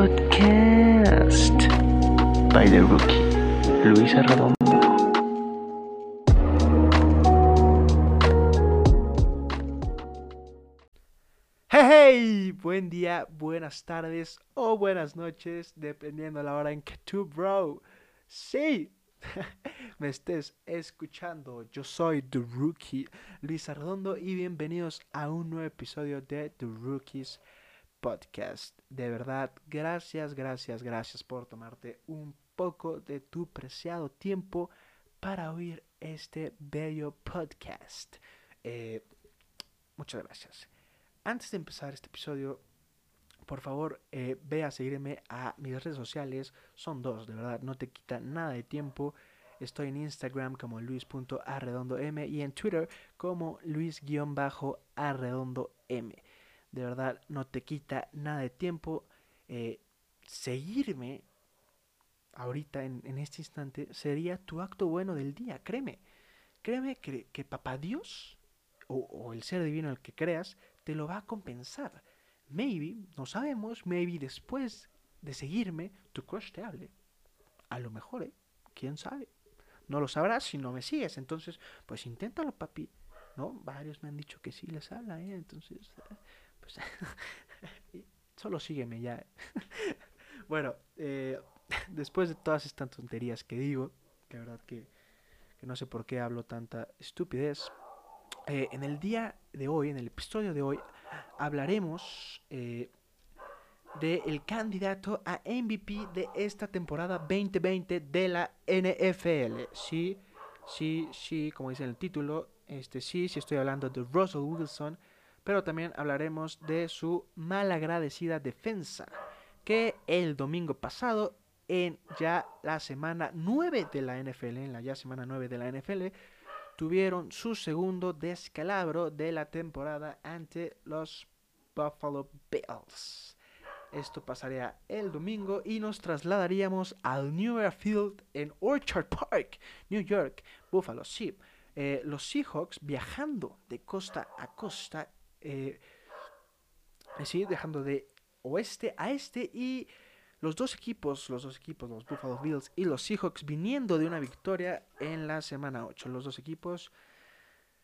Podcast by the Rookie, Luis Arredondo. Hey, buen día, buenas tardes o buenas noches, dependiendo la hora en que tú, bro, sí, me estés escuchando. Yo soy The Rookie, Luis Arredondo, y bienvenidos a un nuevo episodio de The Rookies Podcast. De verdad, gracias, gracias, gracias por tomarte un poco de tu preciado tiempo para oír este bello podcast. Eh, muchas gracias. Antes de empezar este episodio, por favor, eh, ve a seguirme a mis redes sociales. Son dos, de verdad, no te quita nada de tiempo. Estoy en Instagram como luis.arredondoM y en Twitter como luis-arredondoM. De verdad, no te quita nada de tiempo. Eh, seguirme ahorita, en, en, este instante, sería tu acto bueno del día. Créeme. Créeme que, que Papá Dios o, o el ser divino al que creas te lo va a compensar. Maybe, no sabemos, maybe después de seguirme, tu crush te hable. A lo mejor, ¿eh? ¿Quién sabe? No lo sabrás si no me sigues. Entonces, pues inténtalo, papi. ¿No? Varios me han dicho que sí les habla, ¿eh? Entonces, pues, solo sígueme ya. bueno, eh, después de todas estas tonterías que digo, que la verdad que, que no sé por qué hablo tanta estupidez, eh, en el día de hoy, en el episodio de hoy, hablaremos eh, del candidato a MVP de esta temporada 2020 de la NFL. Sí, sí, sí, como dice el título, este sí, sí estoy hablando de Russell Wilson, pero también hablaremos de su malagradecida defensa, que el domingo pasado, en ya la semana 9 de la NFL, en la ya semana 9 de la NFL, tuvieron su segundo descalabro de la temporada ante los Buffalo Bills. Esto pasaría el domingo y nos trasladaríamos al New Era Field en Orchard Park, New York, Buffalo. Sí, eh, los Seahawks viajando de costa a costa, eh, sí, dejando de oeste a este y los dos equipos, los dos equipos, los Buffalo Bills y los Seahawks, viniendo de una victoria en la semana 8. Los dos equipos,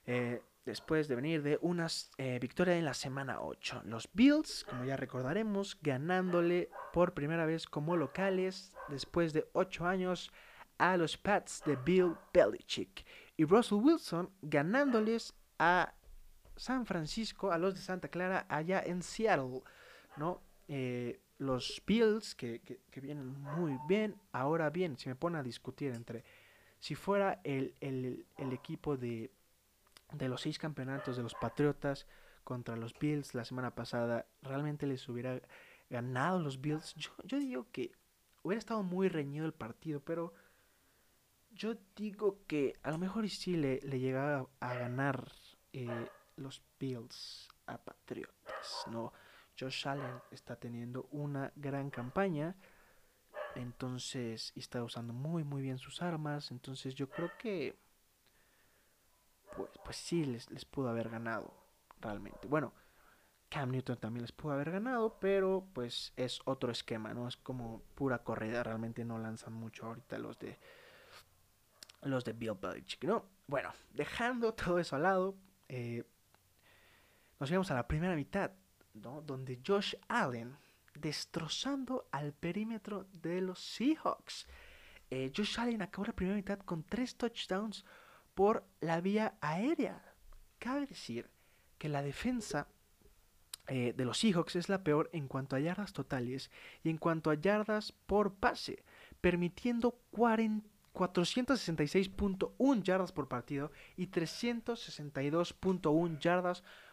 eh, después de venir de una eh, victoria en la semana 8. Los Bills, como ya recordaremos, ganándole por primera vez como locales después de 8 años a los Pats de Bill Belichick. Y Russell Wilson ganándoles a San Francisco, a los de Santa Clara, allá en Seattle, ¿no? Eh, los Bills, que, que, vienen muy bien. Ahora bien, si me pone a discutir entre si fuera el, el, el, equipo de, de los seis campeonatos de los Patriotas contra los Bills la semana pasada, realmente les hubiera ganado los Bills. Yo, yo digo que hubiera estado muy reñido el partido, pero yo digo que a lo mejor sí le, le llegaba a ganar eh, los Bills a Patriotas, ¿no? Josh Allen está teniendo una gran campaña. Entonces, está usando muy, muy bien sus armas. Entonces, yo creo que. Pues, pues sí, les, les pudo haber ganado. Realmente. Bueno, Cam Newton también les pudo haber ganado. Pero, pues, es otro esquema, ¿no? Es como pura corrida. Realmente no lanzan mucho ahorita los de. Los de Bill Belichick, ¿no? Bueno, dejando todo eso al lado. Eh, nos vamos a la primera mitad. ¿no? donde Josh Allen destrozando al perímetro de los Seahawks. Eh, Josh Allen acabó la primera mitad con tres touchdowns por la vía aérea. Cabe decir que la defensa eh, de los Seahawks es la peor en cuanto a yardas totales y en cuanto a yardas por pase, permitiendo 466.1 yardas por partido y 362.1 yardas por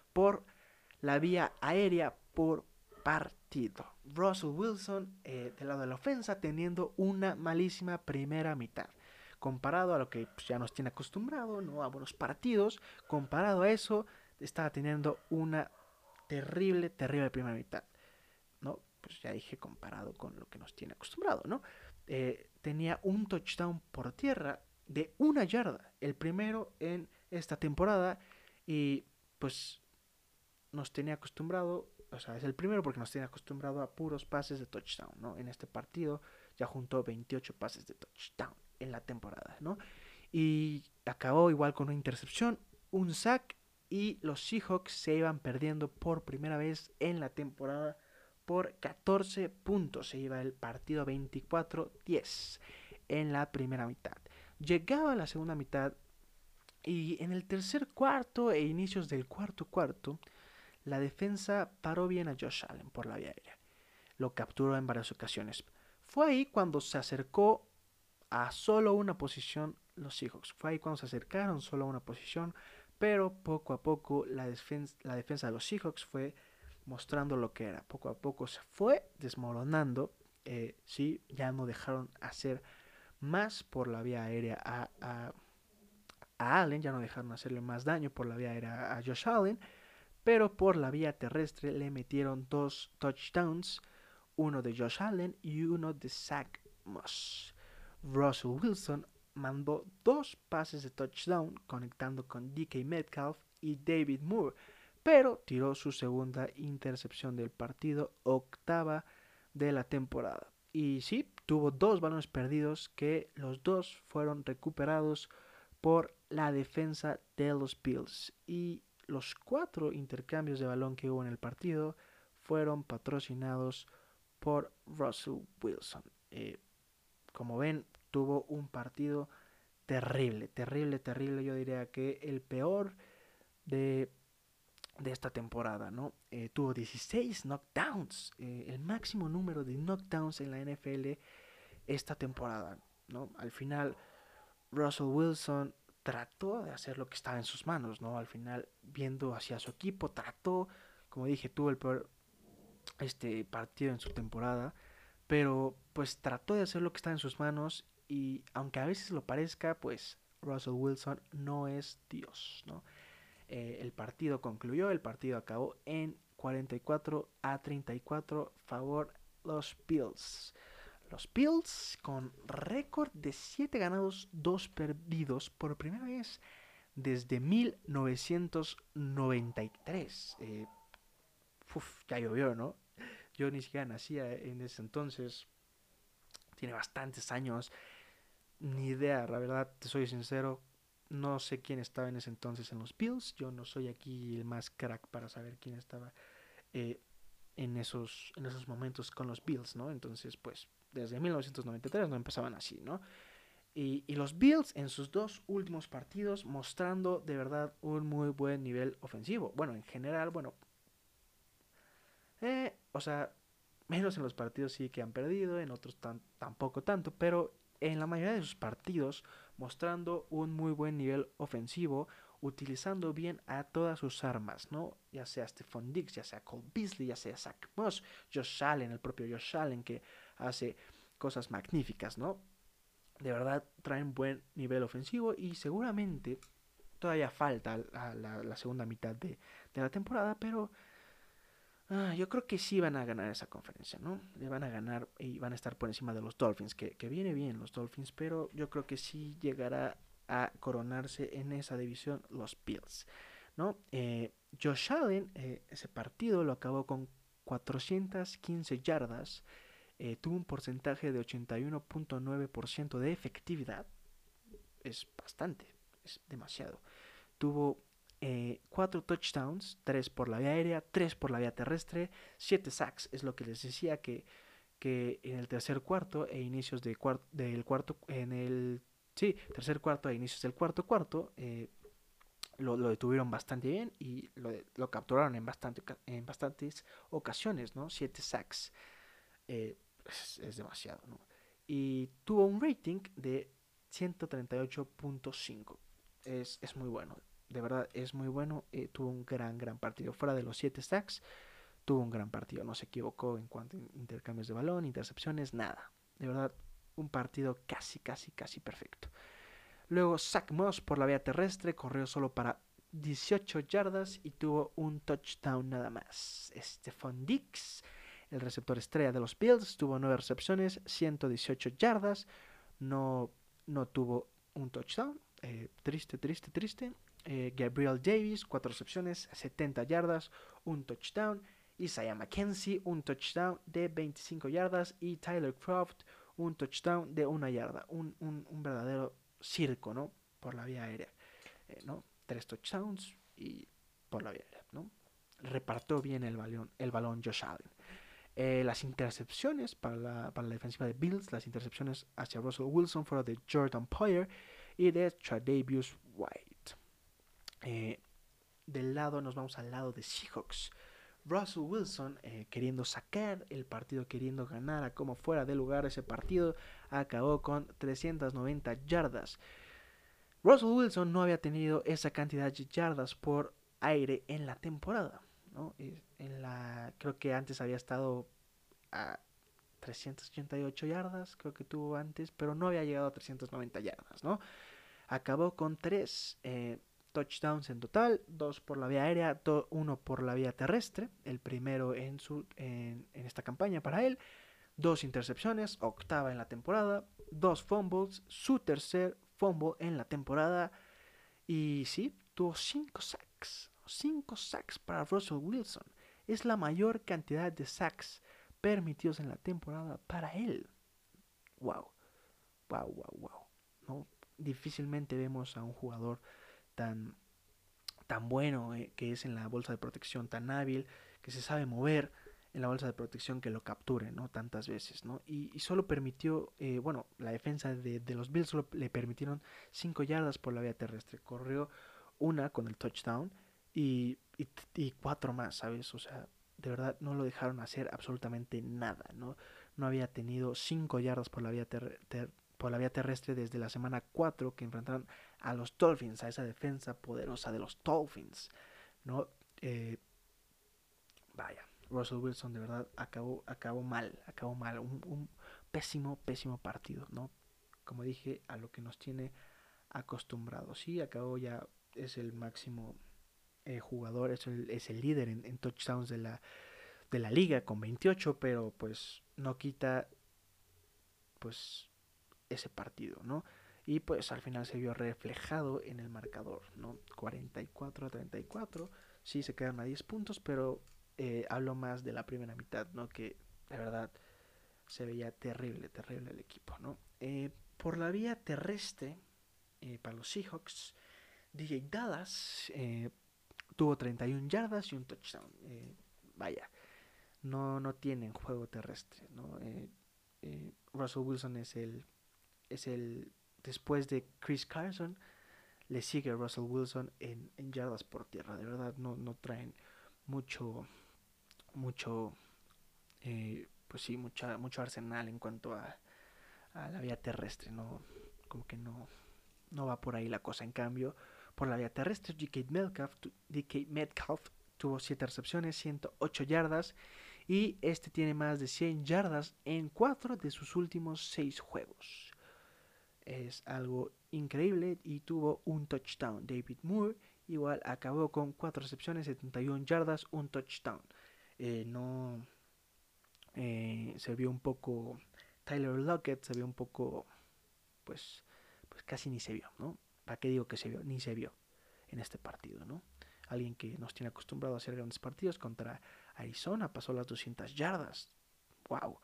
la vía aérea por partido. Russell Wilson eh, del lado de la ofensa teniendo una malísima primera mitad. Comparado a lo que pues, ya nos tiene acostumbrado, ¿no? A buenos partidos, comparado a eso, estaba teniendo una terrible, terrible primera mitad. ¿No? Pues ya dije comparado con lo que nos tiene acostumbrado, ¿no? Eh, tenía un touchdown por tierra de una yarda, el primero en esta temporada, y pues nos tenía acostumbrado o sea, es el primero porque nos tiene acostumbrado a puros pases de touchdown, ¿no? En este partido ya juntó 28 pases de touchdown en la temporada, ¿no? Y acabó igual con una intercepción, un sack y los Seahawks se iban perdiendo por primera vez en la temporada por 14 puntos. Se iba el partido 24-10 en la primera mitad. Llegaba la segunda mitad y en el tercer cuarto e inicios del cuarto cuarto, la defensa paró bien a Josh Allen por la vía aérea. Lo capturó en varias ocasiones. Fue ahí cuando se acercó a solo una posición los Seahawks. Fue ahí cuando se acercaron solo a una posición, pero poco a poco la defensa, la defensa de los Seahawks fue mostrando lo que era. Poco a poco se fue desmoronando. Eh, sí, ya no dejaron hacer más por la vía aérea a, Allen, ya no dejaron hacerle más daño por la vía aérea a Josh Allen, pero por la vía terrestre le metieron dos touchdowns, uno de Josh Allen y uno de Zach Moss. Russell Wilson mandó dos pases de touchdown conectando con DK Metcalf y David Moore, pero tiró su segunda intercepción del partido, octava de la temporada. Y sí, tuvo dos balones perdidos que los dos fueron recuperados por la defensa de los Bills. Y los cuatro intercambios de balón que hubo en el partido fueron patrocinados por Russell Wilson. Eh, como ven, tuvo un partido terrible, terrible, terrible. Yo diría que el peor de, de esta temporada, ¿no? Eh, tuvo 16 knockdowns, eh, el máximo número de knockdowns en la NFL esta temporada, ¿no? Al final, Russell Wilson trató de hacer lo que estaba en sus manos, ¿no? Al final, viendo hacia su equipo, trató, como dije, tuvo el peor este partido en su temporada, pero pues trató de hacer lo que está en sus manos y aunque a veces lo parezca, pues Russell Wilson no es Dios, ¿no? Eh, el partido concluyó, el partido acabó en 44 a 34 favor los Bills. Los Bills con récord de 7 ganados, 2 perdidos por primera vez desde 1993. Eh, uf, ya llovió, ¿no? Yo ni siquiera nacía en ese entonces. Tiene bastantes años. Ni idea, la verdad, te soy sincero. No sé quién estaba en ese entonces en los Bills. Yo no soy aquí el más crack para saber quién estaba eh, en, esos, en esos momentos con los Bills, ¿no? Entonces, pues, desde 1993 no empezaban así, ¿no? Y, y, los Bills en sus dos últimos partidos mostrando de verdad un muy buen nivel ofensivo. Bueno, en general, bueno, eh, o sea, menos en los partidos sí que han perdido, en otros tan, tampoco tanto, pero en la mayoría de sus partidos mostrando un muy buen nivel ofensivo, utilizando bien a todas sus armas, ¿no? Ya sea Stephon Diggs, ya sea Cole Beasley, ya sea Zach Moss, Josh Allen, el propio Josh Allen que hace cosas magníficas, ¿no? De verdad traen buen nivel ofensivo y seguramente todavía falta la, la, segunda mitad de, de la temporada, pero Ah, yo creo que sí van a ganar esa conferencia, ¿no? Le van a ganar y van a estar por encima de los Dolphins, que, que viene bien los Dolphins, pero yo creo que sí llegará a coronarse en esa división los Bills, ¿no? Eh, Josh Allen, eh, ese partido lo acabó con 415 yardas, eh, tuvo un porcentaje de 81.9% de efectividad, es bastante, es demasiado. Tuvo eh, cuatro touchdowns, tres por la vía aérea, tres por la vía terrestre, siete sacks, es lo que les decía que, que en el tercer cuarto e inicios de cuart del cuarto, en el sí, tercer cuarto e inicios del cuarto cuarto, eh, lo, lo, detuvieron bastante bien y lo, capturaron en, bastante, en bastantes ocasiones, ¿no? Siete sacks. Eh, es, es, demasiado, ¿no? Y tuvo un rating de 138.5. Es, es muy bueno de verdad es muy bueno. Eh, tuvo un gran, gran partido. Fuera de los 7 stacks, tuvo un gran partido. No se equivocó en cuanto a intercambios de balón, intercepciones, nada. De verdad, un partido casi, casi, casi perfecto. Luego, Zach Moss por la vía terrestre corrió solo para 18 yardas y tuvo un touchdown nada más. Stephon Dix, el receptor estrella de los Bills, tuvo 9 recepciones, 118 yardas. No, no tuvo un touchdown. Eh, triste, triste, triste. Eh, Gabriel Davis, 4 recepciones, 70 yardas, un touchdown. Isaiah McKenzie, un touchdown de 25 yardas. Y Tyler Croft, un touchdown de una yarda. Un, un, un verdadero circo, ¿no? Por la vía aérea. Eh, ¿no? Tres touchdowns y por la vía aérea, ¿no? Repartió bien el balón, el balón Josh Allen. Eh, las intercepciones para la, para la, defensiva de Bills, las intercepciones hacia Russell Wilson fueron de Jordan Poyer y de Tradavius White. Eh, del lado nos vamos al lado de Seahawks. Russell Wilson eh, queriendo sacar el partido, queriendo ganar a como fuera de lugar ese partido, acabó con 390 yardas. Russell Wilson no había tenido esa cantidad de yardas por aire en la temporada. ¿No? En la, creo que antes había estado a 388 yardas, creo que tuvo antes, pero no había llegado a 390 yardas, ¿no? Acabó con 3 eh, touchdowns en total, 2 por la vía aérea, 1 por la vía terrestre, el primero en, su, en, en esta campaña para él, dos intercepciones, octava en la temporada, dos fumbles, su tercer fumble en la temporada, y sí, tuvo 5 sacks, 5 sacks para Russell Wilson. Es la mayor cantidad de sacks permitidos en la temporada para él. Wow. Wow, wow, wow. ¿No? Difícilmente vemos a un jugador tan, tan bueno eh, que es en la bolsa de protección, tan hábil, que se sabe mover en la bolsa de protección que lo capture, ¿no? Tantas veces, ¿no? Y, solo permitió, eh, bueno, la defensa de, de, los Bills solo le permitieron 5 yardas por la vía terrestre. Corrió una con el touchdown y, y, cuatro más, ¿sabes? O sea, de verdad no lo dejaron hacer absolutamente nada, ¿no? No había tenido cinco yardas por la vía, ter por la vía terrestre desde la semana 4 que enfrentaron a los Dolphins, a esa defensa poderosa de los Dolphins, ¿no? Eh, vaya, Russell Wilson de verdad acabó, acabó mal, acabó mal, un, un pésimo, pésimo partido, ¿no? Como dije, a lo que nos tiene acostumbrados. Sí, acabó ya, es el máximo eh, jugador, es el, es el líder en, touchdowns de la, de la liga con 28, pero pues no quita pues ese partido, ¿no? Y pues al final se vio reflejado en el marcador, ¿no? 44 a 34, sí se quedan a 10 puntos, pero eh, hablo más de la primera mitad, ¿no? Que de verdad se veía terrible, terrible el equipo, ¿no? Eh, por la vía terrestre, para los Seahawks, DJ Dallas eh, tuvo 31 yardas y un touchdown. Eh, vaya, no, no tienen juego terrestre. ¿no? Eh, eh, Russell Wilson es el, es el, después de Chris Carson, le sigue Russell Wilson en, en yardas por tierra. De verdad, no, no traen mucho, mucho, pues sí, mucha, mucho arsenal en cuanto a, a la vía terrestre. No, como que no, no va por ahí la cosa. En cambio, por la vía terrestre, DK Metcalf, Metcalf tuvo 7 recepciones, 108 yardas y este tiene más de 100 yardas en 4 de sus últimos 6 juegos. Es algo increíble y tuvo un touchdown. David Moore igual acabó con 4 recepciones, 71 yardas, un touchdown. Eh, no eh, se vio un poco Tyler Lockett, se vio un poco pues pues casi ni se vio, ¿no? ¿Para qué digo que se vio? Ni se vio en este partido, ¿no? Alguien que nos tiene acostumbrado a hacer grandes partidos contra Arizona pasó las 200 yardas. ¡Wow!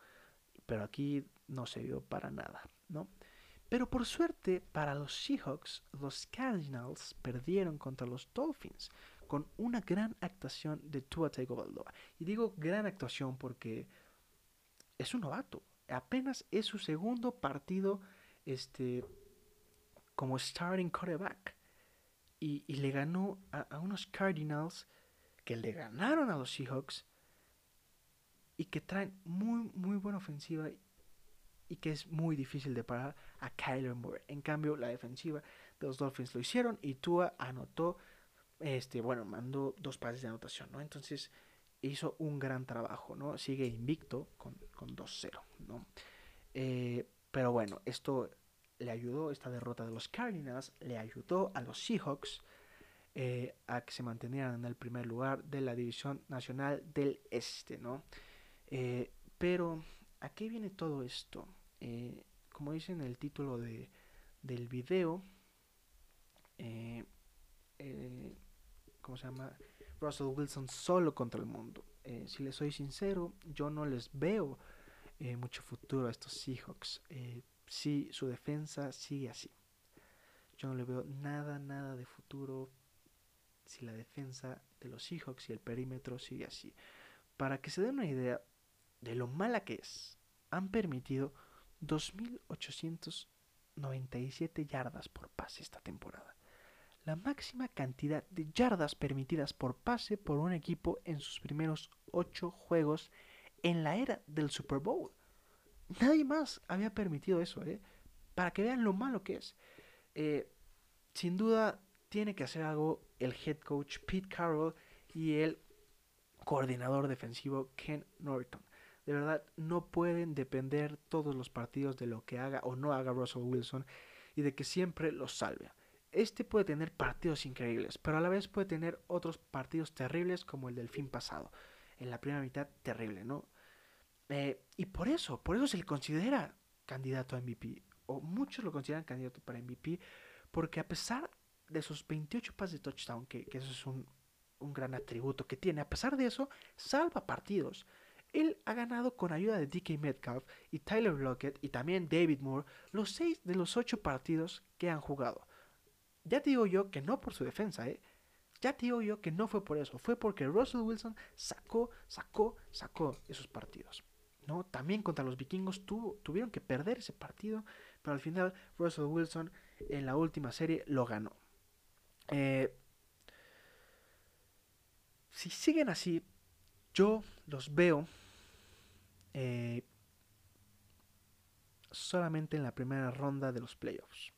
Pero aquí no se vio para nada, ¿no? Pero por suerte para los Seahawks, los Cardinals perdieron contra los Dolphins con una gran actuación de Tua Tagovailoa. Y digo gran actuación porque es un novato. Apenas es su segundo partido este, como starting quarterback. Y, y le ganó a, a, unos Cardinals que le ganaron a los Seahawks y que traen muy, muy buena ofensiva y que es muy difícil de parar a Kyler Moore. En cambio, la defensiva de los Dolphins lo hicieron y Tua anotó, este, bueno, mandó dos pases de anotación, ¿no? Entonces hizo un gran trabajo, ¿no? Sigue invicto con, con 2-0, ¿no? Eh, pero bueno, esto le ayudó, esta derrota de los Cardinals, le ayudó a los Seahawks eh, a que se mantuvieran en el primer lugar de la División Nacional del Este, ¿no? Eh, pero, ¿a qué viene todo esto? Eh, como dice en el título de, del video, ¿cómo se llama? Russell Wilson solo contra el mundo. Si les soy sincero, yo no les veo mucho futuro a estos Seahawks. Si su defensa sigue así. Yo no le veo nada, nada de futuro si la defensa de los Seahawks y el perímetro sigue así. Para que se den una idea de lo mala que es, han permitido 2.897 yardas por pase esta temporada. La máxima cantidad de yardas permitidas por pase por un equipo en sus primeros 8 juegos en la era del Super Bowl. Nadie más había permitido eso, ¿eh? Para que vean lo malo que es. Eh, sin duda, tiene que hacer algo el head coach Pete Carroll y el coordinador defensivo Ken Norton. De verdad, no pueden depender todos los partidos de lo que haga o no haga Russell Wilson y de que siempre los salve. Este puede tener partidos increíbles, pero a la vez puede tener otros partidos terribles como el del fin pasado. En la primera mitad, terrible, ¿no? Eh, y por eso, por eso se le considera candidato a MVP. O muchos lo consideran candidato para MVP. Porque a pesar de sus 28 pases de touchdown, que, eso es un, un, gran atributo que tiene, a pesar de eso, salva partidos. Él ha ganado con ayuda de DK Metcalf y Tyler Lockett y también David Moore los 6 de los 8 partidos que han jugado. Ya te digo yo que no por su defensa, ¿eh? Ya te digo yo que no fue por eso, fue porque Russell Wilson sacó, sacó, sacó esos partidos. También contra los vikingos tuvieron que perder ese partido, pero al final Russell Wilson en la última serie lo ganó. Eh, si siguen así, yo los veo eh, solamente en la primera ronda de los playoffs.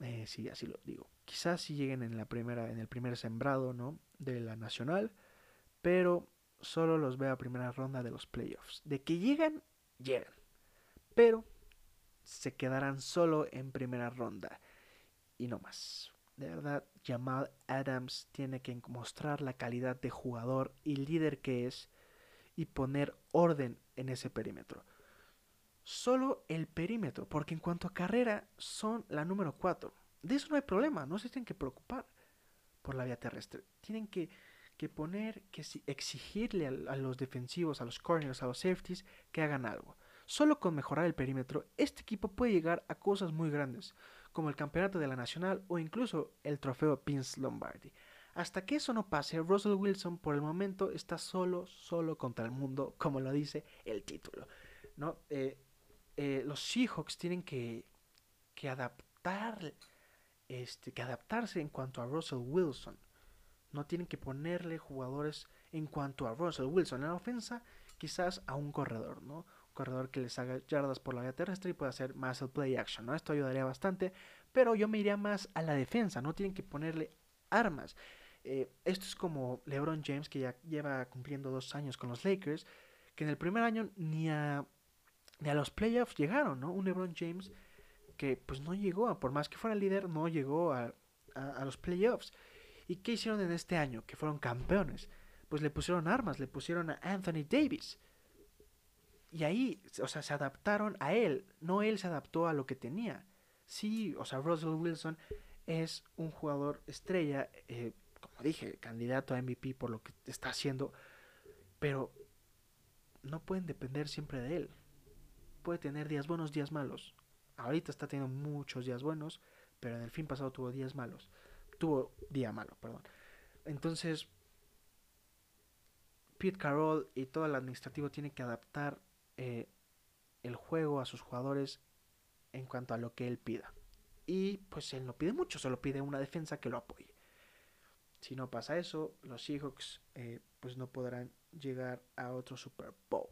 Eh, sí, así lo digo. Quizás si lleguen en la primera, en el primer sembrado, ¿no? De la nacional, pero solo los veo a primera ronda de los playoffs. De que llegan, llegan. Pero se quedarán solo en primera ronda. Y no más. De verdad, Jamal Adams tiene que mostrar la calidad de jugador y líder que es y poner orden en ese perímetro. Solo el perímetro, porque en cuanto a carrera son la número 4. De eso no hay problema, no se tienen que preocupar por la vía terrestre. Tienen que que poner, que exigirle a, los defensivos, a los corners, a los safeties que hagan algo. Solo con mejorar el perímetro, este equipo puede llegar a cosas muy grandes, como el campeonato de la Nacional o incluso el trofeo Vince Lombardi. Hasta que eso no pase, Russell Wilson por el momento está solo, solo contra el mundo, como lo dice el título. ¿no? Eh, eh, los Seahawks tienen que, que adaptar, este, que adaptarse en cuanto a Russell Wilson. No tienen que ponerle jugadores en cuanto a Russell Wilson en la ofensa, quizás a un corredor, ¿no? Un corredor que les haga yardas por la vía terrestre y pueda hacer más el play action, ¿no? Esto ayudaría bastante, pero yo me iría más a la defensa, no tienen que ponerle armas. Eh, esto es como LeBron James, que ya lleva cumpliendo dos años con los Lakers, que en el primer año ni a, ni a los playoffs llegaron, ¿no? Un LeBron James que pues no llegó, por más que fuera líder, no llegó a, a los playoffs. ¿Y qué hicieron en este año? Que fueron campeones. Pues le pusieron armas, le pusieron a Anthony Davis. Y ahí, o sea, se adaptaron a él, no él se adaptó a lo que tenía. Sí, o sea, Russell Wilson es un jugador estrella, eh, como dije, candidato a MVP por lo que está haciendo, pero no pueden depender siempre de él. Puede tener días buenos, días malos. Ahorita está teniendo muchos días buenos, pero en el fin pasado tuvo días malos tuvo día malo, perdón. Entonces, Pete Carroll y todo el administrativo tiene que adaptar eh, el juego a sus jugadores en cuanto a lo que él pida. Y pues él no pide mucho, solo pide una defensa que lo apoye. Si no pasa eso, los Seahawks eh, pues no podrán llegar a otro Super Bowl.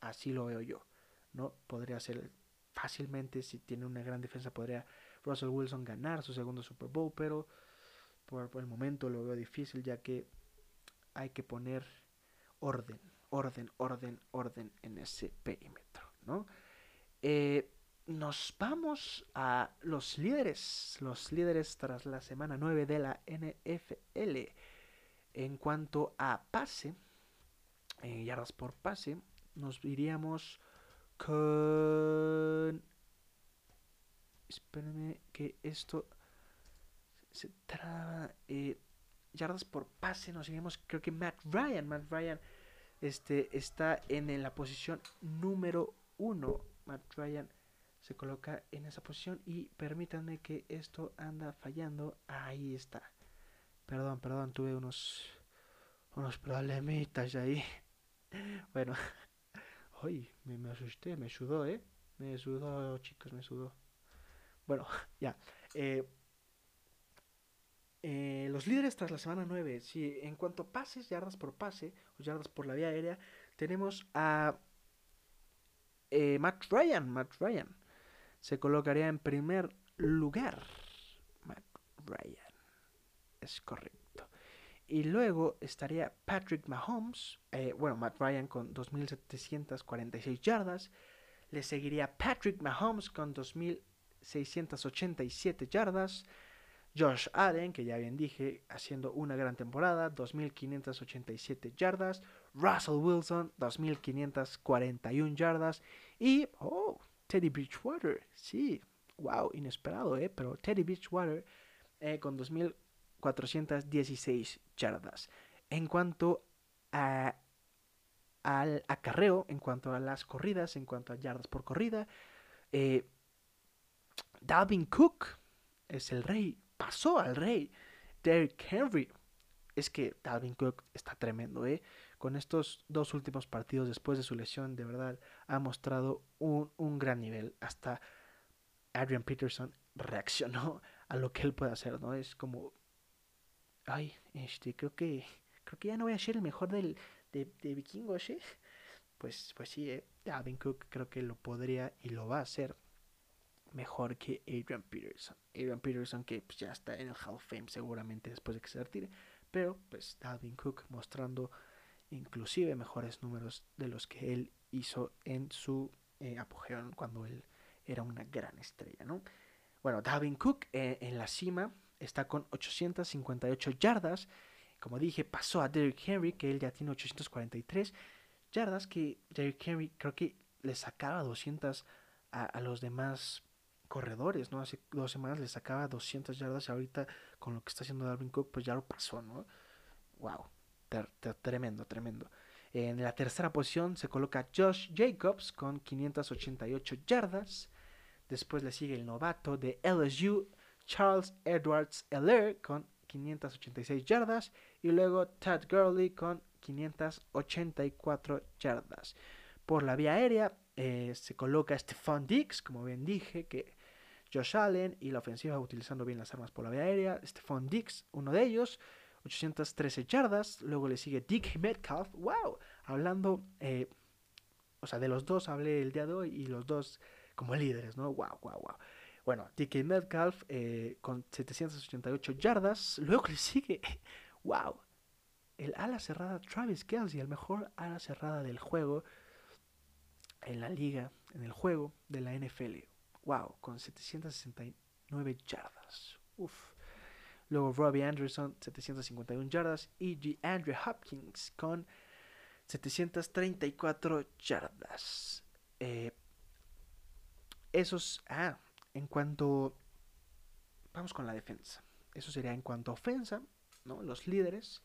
Así lo veo yo. ¿no? Podría ser fácilmente, si tiene una gran defensa, podría Russell Wilson ganar su segundo Super Bowl, pero por, el momento lo veo difícil ya que hay que poner orden, orden, orden, orden en ese perímetro, ¿no? Eh, nos vamos a los líderes, los líderes tras la semana 9 de la NFL. En cuanto a pase, eh, yardas por pase, nos iríamos con Espérenme que esto se traba. Eh, yardas por pase nos seguimos, creo que Matt Ryan. Matt Ryan este, está en, la posición número uno. Matt Ryan se coloca en esa posición y permítanme que esto anda fallando. Ahí está. Perdón, perdón, tuve unos unos problemitas ahí. Bueno, me, me, asusté, me sudó, ¿eh? Me sudó, chicos, me sudó. Bueno, ya. Eh, eh, los líderes tras la semana 9, sí, en cuanto a pases, yardas por pase, o yardas por la vía aérea, tenemos a eh, Matt Ryan. Matt Ryan se colocaría en primer lugar. Matt Ryan, es correcto. Y luego estaría Patrick Mahomes, bueno, Matt Ryan con 2.746 yardas. Le seguiría Patrick Mahomes con 2.687 yardas. Josh Allen, que ya bien dije, haciendo una gran temporada, 2.587 yardas. Russell Wilson, 2.541 yardas. Y, oh, Teddy Bridgewater, sí, wow, inesperado, ¿eh? Pero Teddy Bridgewater eh, con 2.416 yardas. En cuanto a, al acarreo, en cuanto a las corridas, en cuanto a yardas por corrida, eh, Dalvin Cook es el rey pasó al rey. Derrick Henry. Es que Dalvin Cook está tremendo, ¿eh? Con estos dos últimos partidos después de su lesión, de verdad, ha mostrado un, un gran nivel. Hasta Adrian Peterson reaccionó a lo que él puede hacer, ¿no? Es como, ay, este, creo que, creo que ya no voy a ser el mejor del, de, de vikingos, ¿eh? Pues, pues sí, ¿eh? Dalvin Cook creo que lo podría y lo va a hacer mejor que Adrian Peterson. Adrian Peterson que pues, ya está en el Hall of Fame seguramente después de que se retire. Pero pues Dalvin Cook mostrando inclusive mejores números de los que él hizo en su eh, apogeo cuando él era una gran estrella, ¿no? Bueno, Dalvin Cook eh, en la cima está con 858 yardas. Como dije, pasó a Derrick Henry, que él ya tiene 843 yardas, que Derrick Henry creo que le sacaba 200 a, a los demás corredores, ¿no? Hace dos semanas le sacaba 200 yardas y ahorita con lo que está haciendo Dalvin Cook, pues ya lo pasó, ¿no? Wow, tremendo, tremendo. En la tercera posición se coloca Josh Jacobs con 588 yardas. Después le sigue el novato de LSU, Charles Edwards Eller, con 586 yardas. Y luego Tad Gurley con 584 yardas. Por la vía aérea eh, se coloca Stephon Dix, como bien dije, que Josh Allen y la ofensiva utilizando bien las armas por la vía aérea. Stephon Dix, uno de ellos, 813 yardas. Luego le sigue Dick Metcalf. ¡Wow! Hablando, eh, o sea, de los dos hablé el día de hoy y los dos como líderes, ¿no? ¡Wow, wow, wow! Bueno, Dick Metcalf eh, con 788 yardas. Luego le sigue, ¡wow! El ala cerrada Travis Kelsey, el mejor ala cerrada del juego en la liga, en el juego de la NFL. Wow, con 769 yardas. Uf. Luego Robbie Anderson, 751 yardas. Y G. Andrew Hopkins con 734 yardas. Eh, esos. Ah, en cuanto. Vamos con la defensa. Eso sería en cuanto a ofensa, ¿no? Los líderes.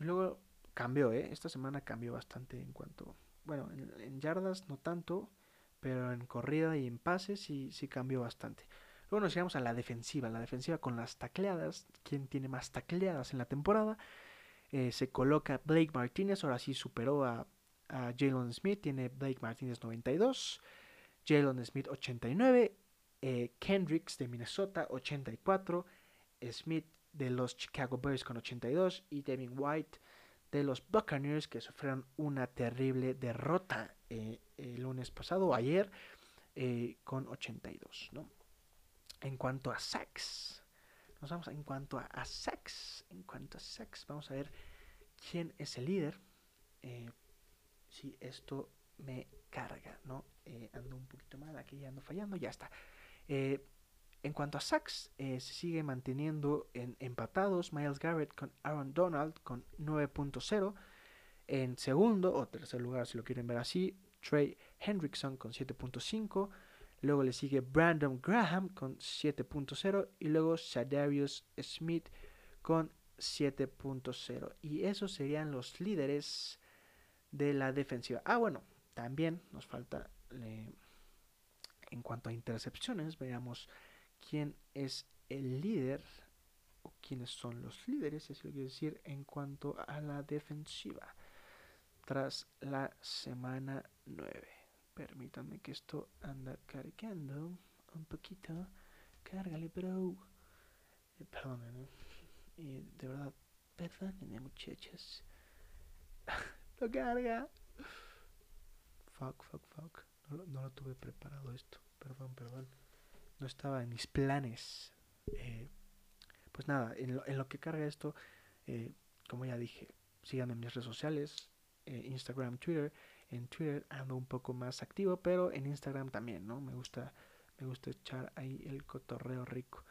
Y luego cambió, ¿eh? Esta semana cambió bastante en cuanto. Bueno, en yardas no tanto pero en corrida y en pases sí, sí cambió bastante. Luego nos llegamos a la defensiva, la defensiva con las tacleadas, ¿quién tiene más tacleadas en la temporada? Eh, se coloca Blake Martínez, ahora sí superó a, a Jalen Smith, tiene Blake Martínez 92, Jalen Smith 89, eh, Kendricks de Minnesota 84, Smith de los Chicago Bears con 82 y Devin White de los Buccaneers que sufrieron una terrible derrota eh, el lunes pasado ayer eh, con 82. ¿no? En cuanto a sacks, nos vamos en cuanto a, sacks, en cuanto a sacks, vamos a ver quién es el líder. Eh, si esto me carga, ¿no? ando un poquito mal, aquí ya ando fallando, ya está. En cuanto a sacks, eh, se sigue manteniendo en empatados Miles Garrett con Aaron Donald con 9.0. En segundo o tercer lugar, si lo quieren ver así, Trey Hendrickson con 7.5. Luego le sigue Brandon Graham con 7.0. Y luego Shadarius Smith con 7.0. Y esos serían los líderes de la defensiva. Ah, bueno, también nos falta en cuanto a intercepciones, veamos quién es el líder o quiénes son los líderes, es decir, en cuanto a la defensiva tras la semana 9. Permítanme que esto anda cargando un poquito. Cárgale, bro. Eh, perdónenme. Eh, de verdad, perdónenme, muchachos. lo carga. Fuck, fuck, fuck. No no lo, tuve preparado esto. Perdón, perdón. No estaba en mis planes. Eh, pues nada, en lo, en lo, que carga esto, eh, como ya dije, síganme en mis redes sociales, eh, Instagram, Twitter. En Twitter ando un poco más activo, pero en Instagram también, ¿no? Me gusta, me gusta echar ahí el cotorreo rico.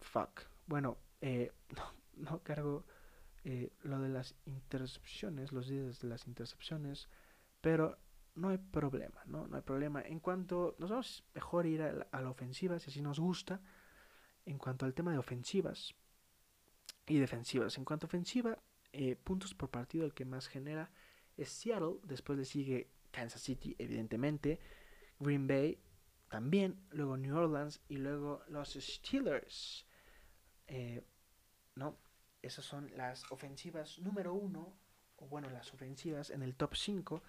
Fuck. Bueno, eh, no, cargo eh, lo de las intercepciones, los días de las intercepciones, pero no hay problema, ¿no? No hay problema. En cuanto nos vamos mejor ir a la, a la ofensiva, si así nos gusta. En cuanto al tema de ofensivas y defensivas. En cuanto a ofensiva, eh, puntos por partido el que más genera es Seattle, después le sigue Kansas City, evidentemente, Green Bay también, luego New Orleans y luego los Steelers. Eh, ¿No? Esas son las ofensivas número uno, o bueno, las ofensivas en el top 5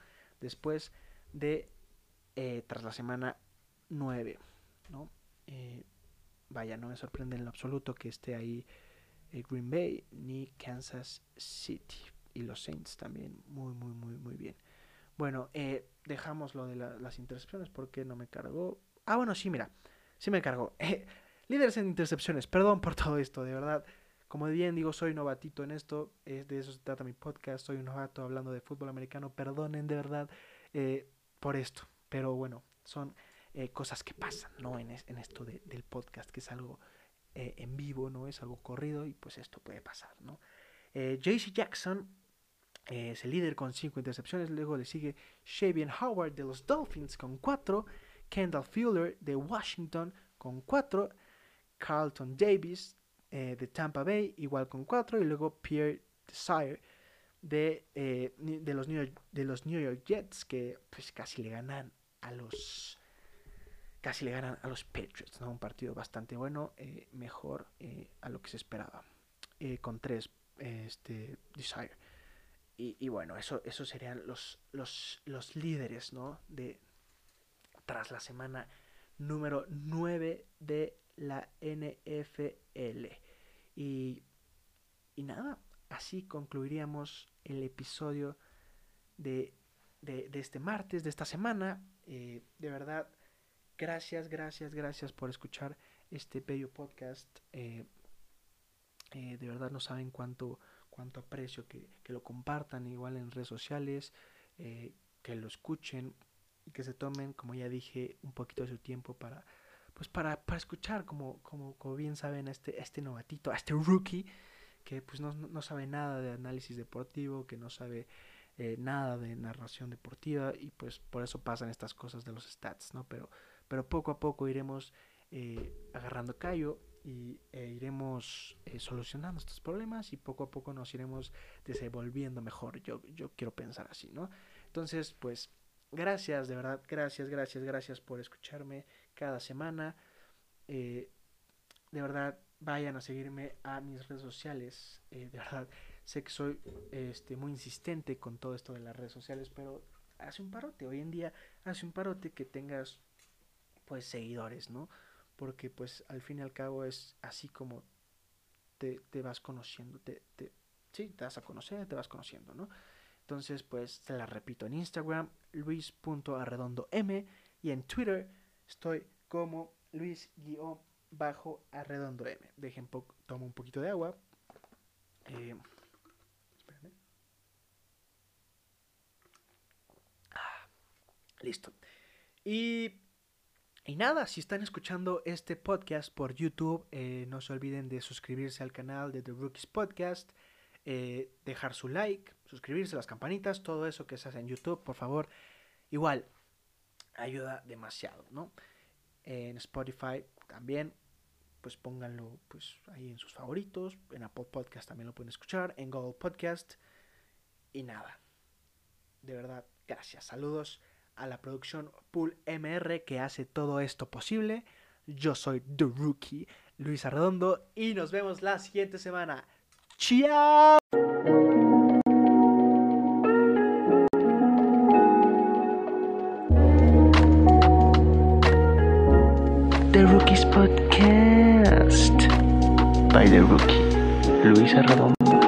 después de eh, tras la semana 9, ¿no? Vaya, no me sorprende en lo absoluto que esté ahí Green Bay ni Kansas City y los Saints también muy muy muy muy bien. Bueno, eh, dejamos lo de la, las intercepciones porque no me cargó. Ah, bueno, sí, mira, sí me cargó. líderes en intercepciones, perdón por todo esto, de verdad. Como bien digo, soy novatito en esto, es de eso se trata mi podcast, soy un novato hablando de fútbol americano, perdonen de verdad eh, por esto, pero bueno, son eh, cosas que pasan, ¿no? En, es, en esto de, del podcast, que es algo eh, en vivo, ¿no? Es algo corrido y pues esto puede pasar, ¿no? Eh, JC Jackson eh, es el líder con 5 intercepciones, luego le sigue Shavian Howard de los Dolphins con 4, Kendall Fuller de Washington con 4, Carlton Davis eh, de Tampa Bay igual con 4 y luego Pierre Desire de, de, los New York, de los New York Jets que pues casi le ganan a los casi le ganan a los Patriots, ¿no? Un partido bastante bueno, eh, mejor eh, a lo que se esperaba, eh, con tres este, Desire. Y, y, bueno, eso, eso serían los, los, los líderes, ¿no? De, tras la semana número 9 de la NFL. Y, y nada, así concluiríamos el episodio de, de, de este martes, de esta semana. de verdad, Gracias, gracias, gracias por escuchar este bello podcast. Eh, eh, de verdad no saben cuánto, cuánto aprecio que, que, lo compartan igual en redes sociales, eh, que lo escuchen y que se tomen, como ya dije, un poquito de su tiempo para, pues para, para escuchar, como, como, como bien saben, a este, este novatito, a este rookie, que pues no, no sabe nada de análisis deportivo, que no sabe eh, nada de narración deportiva y pues por eso pasan estas cosas de los stats, ¿no? Pero pero poco a poco iremos eh, agarrando callo y e iremos eh, solucionando estos problemas y poco a poco nos iremos desenvolviendo mejor. Yo, yo quiero pensar así, ¿no? Entonces, pues, gracias, de verdad, gracias, gracias, gracias por escucharme cada semana. Eh, de verdad, vayan a seguirme a mis redes sociales. De verdad, sé que soy este, muy insistente con todo esto de las redes sociales, pero hace un parote. Hoy en día hace un parote que tengas pues seguidores, ¿no? Porque pues al fin y al cabo es así como te, te vas conociendo, te, te, sí, te vas a conocer, te vas conociendo, ¿no? Entonces pues te la repito en Instagram, luis.arredondoM y en Twitter estoy como luis-arredondoM. Dejen, tomo un poquito de agua. Eh. Ah, listo. Y y nada, si están escuchando este podcast por YouTube, eh, no se olviden de suscribirse al canal de The Rookies Podcast, eh, dejar su like, suscribirse, las campanitas, todo eso que se hace en YouTube, por favor. Igual, ayuda demasiado, ¿no? En Spotify también, pues pónganlo pues ahí en sus favoritos. En Apple Podcast también lo pueden escuchar, en Google Podcast. Y nada, de verdad, gracias. Saludos a la producción Pool MR que hace todo esto posible. Yo soy The Rookie, Luis Arredondo, y nos vemos la siguiente semana. ¡Chao! The Rookies Podcast. By The Rookie. Luis Arredondo.